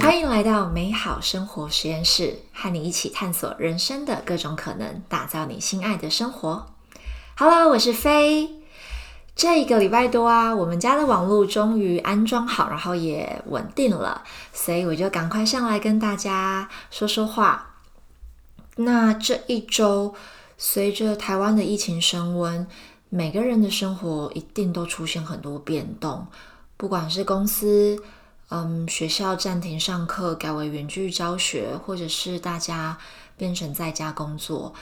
欢迎来到美好生活实验室，和你一起探索人生的各种可能，打造你心爱的生活。Hello，我是飞。这一个礼拜多啊，我们家的网络终于安装好，然后也稳定了，所以我就赶快上来跟大家说说话。那这一周，随着台湾的疫情升温，每个人的生活一定都出现很多变动，不管是公司。嗯，学校暂停上课，改为远距教学，或者是大家变成在家工作，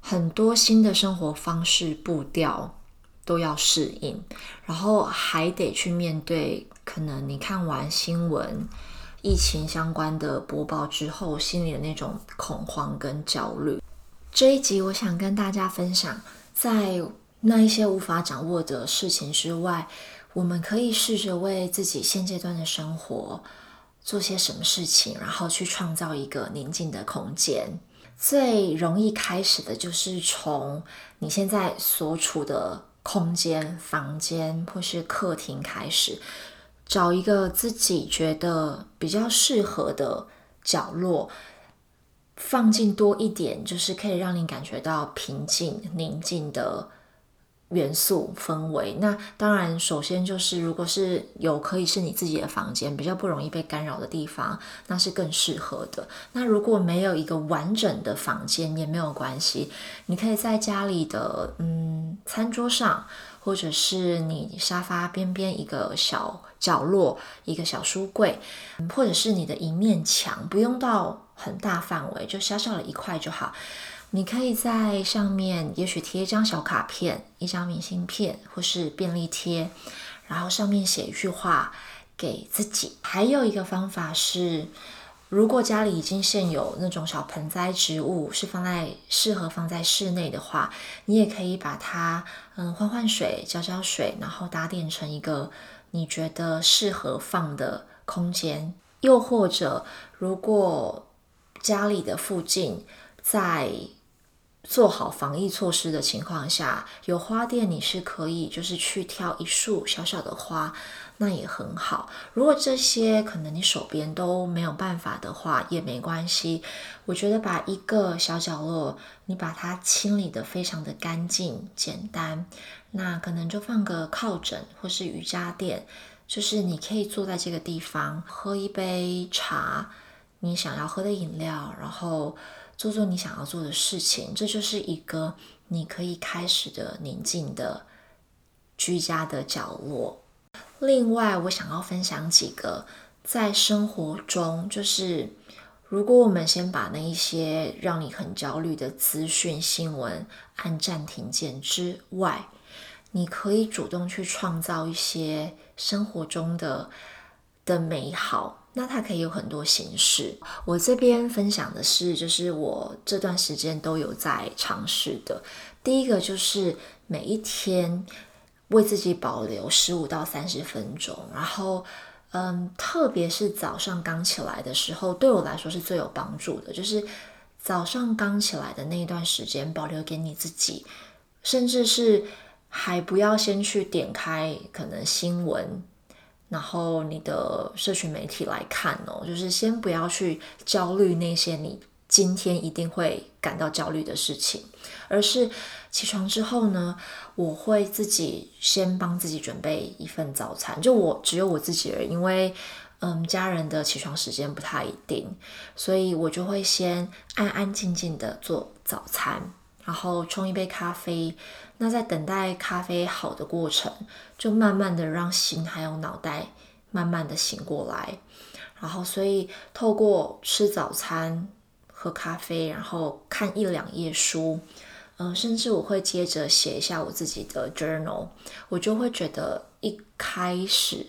很多新的生活方式步调都要适应，然后还得去面对可能你看完新闻疫情相关的播报之后，心里的那种恐慌跟焦虑。这一集我想跟大家分享，在那一些无法掌握的事情之外。我们可以试着为自己现阶段的生活做些什么事情，然后去创造一个宁静的空间。最容易开始的就是从你现在所处的空间、房间或是客厅开始，找一个自己觉得比较适合的角落，放进多一点，就是可以让你感觉到平静、宁静的。元素氛围，那当然，首先就是如果是有可以是你自己的房间，比较不容易被干扰的地方，那是更适合的。那如果没有一个完整的房间也没有关系，你可以在家里的嗯餐桌上，或者是你沙发边边一个小角落，一个小书柜，或者是你的一面墙，不用到很大范围，就小小的一块就好。你可以在上面，也许贴一张小卡片、一张明信片，或是便利贴，然后上面写一句话给自己。还有一个方法是，如果家里已经现有那种小盆栽植物，是放在适合放在室内的话，你也可以把它嗯换换水、浇浇水，然后打点成一个你觉得适合放的空间。又或者，如果家里的附近在做好防疫措施的情况下，有花店你是可以就是去挑一束小小的花，那也很好。如果这些可能你手边都没有办法的话，也没关系。我觉得把一个小角落，你把它清理的非常的干净简单，那可能就放个靠枕或是瑜伽垫，就是你可以坐在这个地方喝一杯茶，你想要喝的饮料，然后。做做你想要做的事情，这就是一个你可以开始的宁静的居家的角落。另外，我想要分享几个在生活中，就是如果我们先把那一些让你很焦虑的资讯新闻按暂停键之外，你可以主动去创造一些生活中的的美好。那它可以有很多形式。我这边分享的是，就是我这段时间都有在尝试的。第一个就是每一天为自己保留十五到三十分钟，然后，嗯，特别是早上刚起来的时候，对我来说是最有帮助的。就是早上刚起来的那一段时间，保留给你自己，甚至是还不要先去点开可能新闻。然后你的社群媒体来看哦，就是先不要去焦虑那些你今天一定会感到焦虑的事情，而是起床之后呢，我会自己先帮自己准备一份早餐，就我只有我自己而已，因为嗯家人的起床时间不太一定，所以我就会先安安静静的做早餐，然后冲一杯咖啡。那在等待咖啡好的过程，就慢慢的让心还有脑袋慢慢的醒过来，然后所以透过吃早餐、喝咖啡，然后看一两页书，嗯，甚至我会接着写一下我自己的 journal，我就会觉得一开始。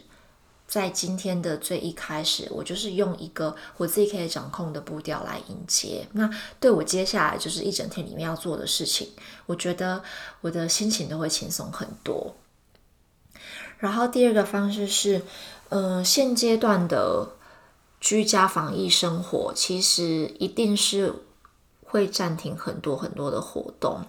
在今天的最一开始，我就是用一个我自己可以掌控的步调来迎接。那对我接下来就是一整天里面要做的事情，我觉得我的心情都会轻松很多。然后第二个方式是，嗯，现阶段的居家防疫生活，其实一定是会暂停很多很多的活动。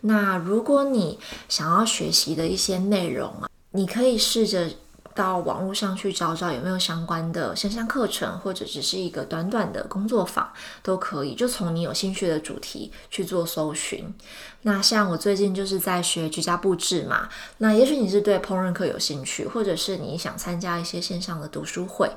那如果你想要学习的一些内容啊，你可以试着。到网络上去找找有没有相关的线上课程，或者只是一个短短的工作坊都可以。就从你有兴趣的主题去做搜寻。那像我最近就是在学居家布置嘛，那也许你是对烹饪课有兴趣，或者是你想参加一些线上的读书会，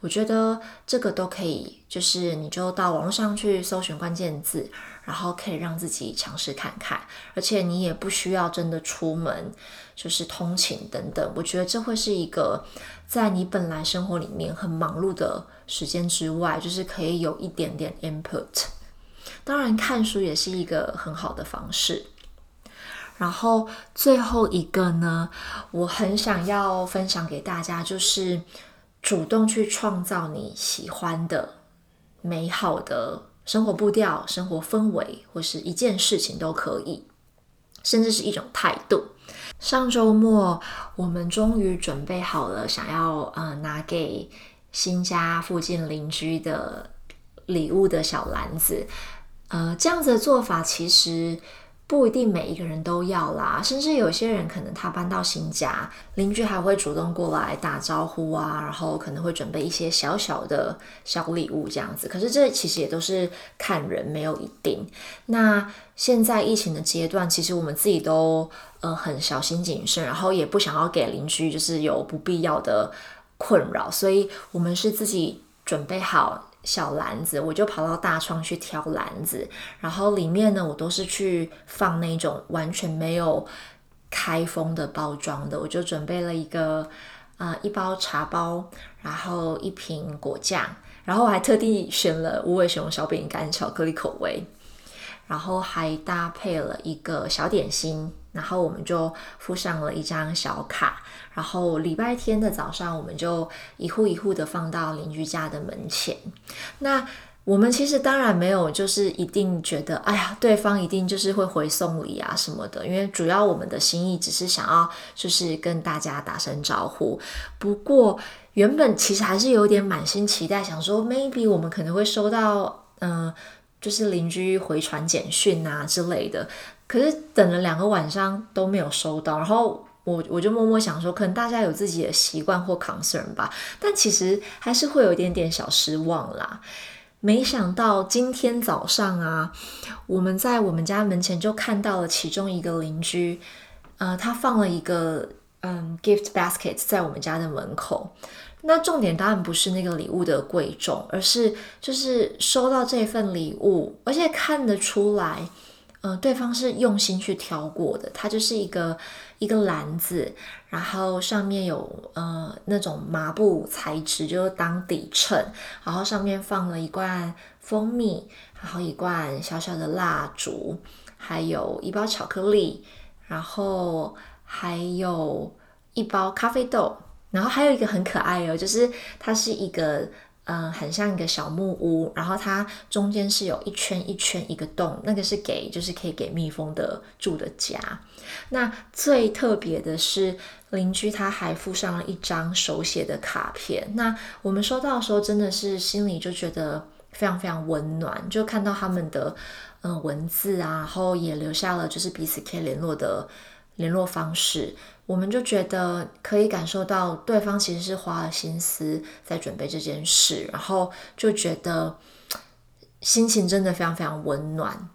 我觉得这个都可以。就是你就到网络上去搜寻关键字，然后可以让自己尝试看看，而且你也不需要真的出门。就是通勤等等，我觉得这会是一个在你本来生活里面很忙碌的时间之外，就是可以有一点点 input。当然，看书也是一个很好的方式。然后最后一个呢，我很想要分享给大家，就是主动去创造你喜欢的美好的生活步调、生活氛围，或是一件事情都可以，甚至是一种态度。上周末，我们终于准备好了，想要呃拿给新家附近邻居的礼物的小篮子。呃，这样子的做法其实。不一定每一个人都要啦，甚至有些人可能他搬到新家，邻居还会主动过来打招呼啊，然后可能会准备一些小小的小礼物这样子。可是这其实也都是看人，没有一定。那现在疫情的阶段，其实我们自己都呃很小心谨慎，然后也不想要给邻居就是有不必要的困扰，所以我们是自己准备好。小篮子，我就跑到大创去挑篮子，然后里面呢，我都是去放那种完全没有开封的包装的，我就准备了一个啊一包茶包，然后一瓶果酱，然后我还特地选了无尾熊小饼干巧克力口味，然后还搭配了一个小点心。然后我们就附上了一张小卡，然后礼拜天的早上，我们就一户一户的放到邻居家的门前。那我们其实当然没有，就是一定觉得，哎呀，对方一定就是会回送礼啊什么的。因为主要我们的心意只是想要，就是跟大家打声招呼。不过原本其实还是有点满心期待，想说 maybe 我们可能会收到，嗯，就是邻居回传简讯啊之类的。可是等了两个晚上都没有收到，然后我我就默默想说，可能大家有自己的习惯或 concern 吧，但其实还是会有一点点小失望啦。没想到今天早上啊，我们在我们家门前就看到了其中一个邻居，呃，他放了一个嗯 gift basket 在我们家的门口。那重点当然不是那个礼物的贵重，而是就是收到这份礼物，而且看得出来。呃，对方是用心去挑过的，它就是一个一个篮子，然后上面有呃那种麻布材质，就是当底衬，然后上面放了一罐蜂蜜，然后一罐小小的蜡烛，还有一包巧克力，然后还有一包咖啡豆，然后还有一个很可爱哦，就是它是一个。嗯，很像一个小木屋，然后它中间是有一圈一圈一个洞，那个是给就是可以给蜜蜂的住的家。那最特别的是邻居他还附上了一张手写的卡片。那我们收到的时候真的是心里就觉得非常非常温暖，就看到他们的嗯文字啊，然后也留下了就是彼此可以联络的联络方式。我们就觉得可以感受到对方其实是花了心思在准备这件事，然后就觉得心情真的非常非常温暖。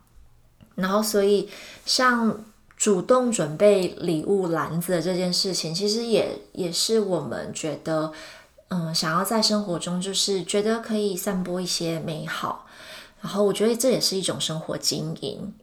然后，所以像主动准备礼物篮子这件事情，其实也也是我们觉得，嗯，想要在生活中就是觉得可以散播一些美好。然后，我觉得这也是一种生活经营。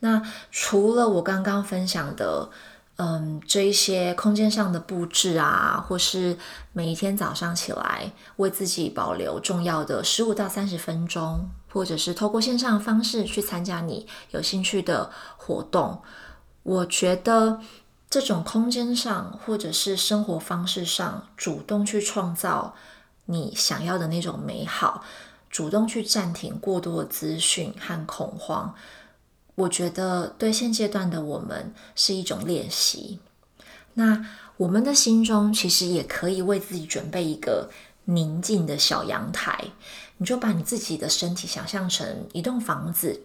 那除了我刚刚分享的。嗯，这一些空间上的布置啊，或是每一天早上起来为自己保留重要的十五到三十分钟，或者是透过线上的方式去参加你有兴趣的活动，我觉得这种空间上或者是生活方式上，主动去创造你想要的那种美好，主动去暂停过多的资讯和恐慌。我觉得对现阶段的我们是一种练习。那我们的心中其实也可以为自己准备一个宁静的小阳台。你就把你自己的身体想象成一栋房子，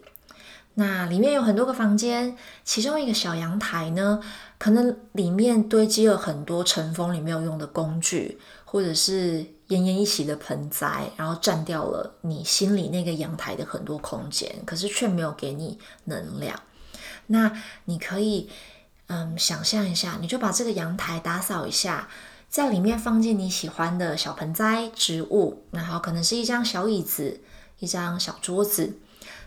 那里面有很多个房间，其中一个小阳台呢，可能里面堆积了很多尘封里没有用的工具，或者是奄奄一息的盆栽，然后占掉了你心里那个阳台的很多空间，可是却没有给你能量。那你可以，嗯，想象一下，你就把这个阳台打扫一下，在里面放进你喜欢的小盆栽、植物，然后可能是一张小椅子、一张小桌子。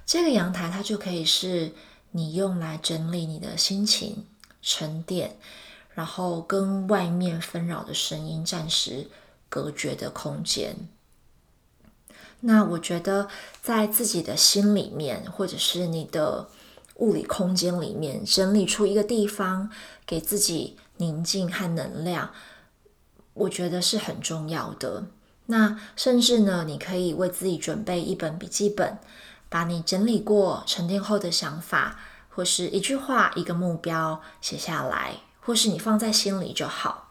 这个阳台它就可以是你用来整理你的心情、沉淀，然后跟外面纷扰的声音暂时隔绝的空间。那我觉得在自己的心里面，或者是你的物理空间里面，整理出一个地方给自己宁静和能量，我觉得是很重要的。那甚至呢，你可以为自己准备一本笔记本。把你整理过、沉淀后的想法，或是一句话、一个目标写下来，或是你放在心里就好。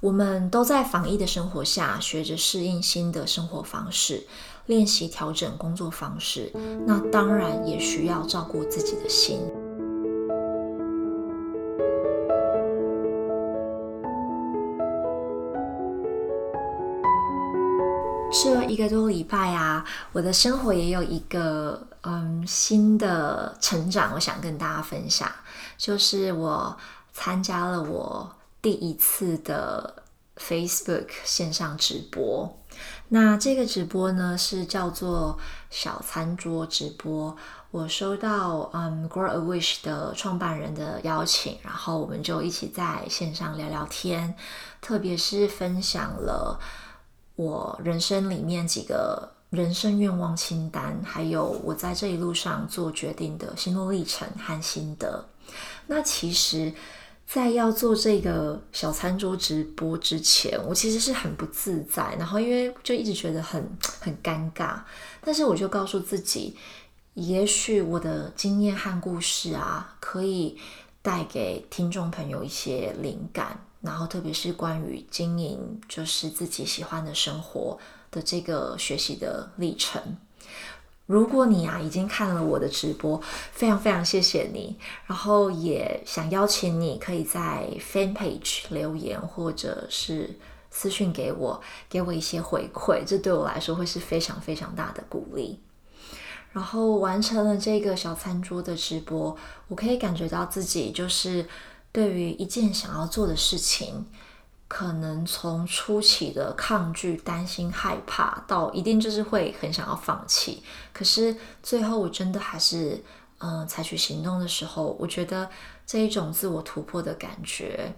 我们都在防疫的生活下，学着适应新的生活方式，练习调整工作方式。那当然也需要照顾自己的心。这一个多礼拜啊，我的生活也有一个嗯新的成长，我想跟大家分享，就是我参加了我第一次的 Facebook 线上直播。那这个直播呢是叫做小餐桌直播。我收到嗯 Grow a Wish 的创办人的邀请，然后我们就一起在线上聊聊天，特别是分享了。我人生里面几个人生愿望清单，还有我在这一路上做决定的心路历程和心得。那其实，在要做这个小餐桌直播之前，我其实是很不自在，然后因为就一直觉得很很尴尬。但是我就告诉自己，也许我的经验和故事啊，可以带给听众朋友一些灵感。然后，特别是关于经营，就是自己喜欢的生活的这个学习的历程。如果你啊已经看了我的直播，非常非常谢谢你。然后也想邀请你，可以在 Fan Page 留言，或者是私信给我，给我一些回馈。这对我来说会是非常非常大的鼓励。然后完成了这个小餐桌的直播，我可以感觉到自己就是。对于一件想要做的事情，可能从初期的抗拒、担心、害怕，到一定就是会很想要放弃。可是最后我真的还是嗯采取行动的时候，我觉得这一种自我突破的感觉，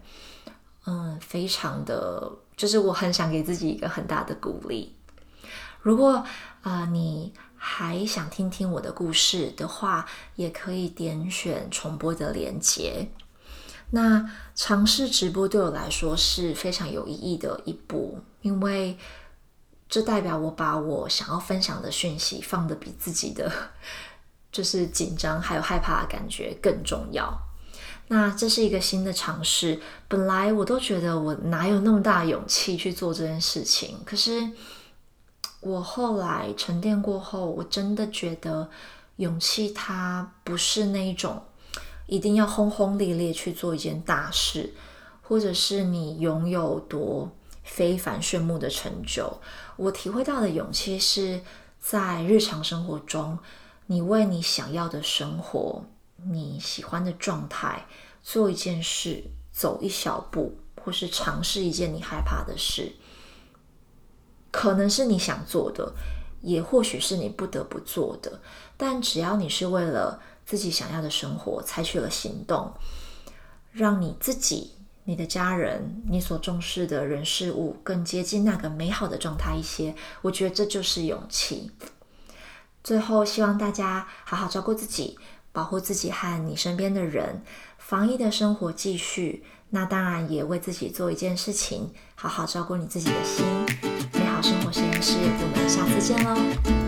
嗯，非常的，就是我很想给自己一个很大的鼓励。如果啊你还想听听我的故事的话，也可以点选重播的连接。那尝试直播对我来说是非常有意义的一步，因为这代表我把我想要分享的讯息放的比自己的就是紧张还有害怕的感觉更重要。那这是一个新的尝试，本来我都觉得我哪有那么大勇气去做这件事情，可是我后来沉淀过后，我真的觉得勇气它不是那一种。一定要轰轰烈烈去做一件大事，或者是你拥有多非凡炫目的成就。我体会到的勇气是在日常生活中，你为你想要的生活、你喜欢的状态做一件事，走一小步，或是尝试一件你害怕的事。可能是你想做的，也或许是你不得不做的。但只要你是为了。自己想要的生活，采取了行动，让你自己、你的家人、你所重视的人事物更接近那个美好的状态一些。我觉得这就是勇气。最后，希望大家好好照顾自己，保护自己和你身边的人。防疫的生活继续，那当然也为自己做一件事情，好好照顾你自己的心。美好生活实验室，我们下次见喽。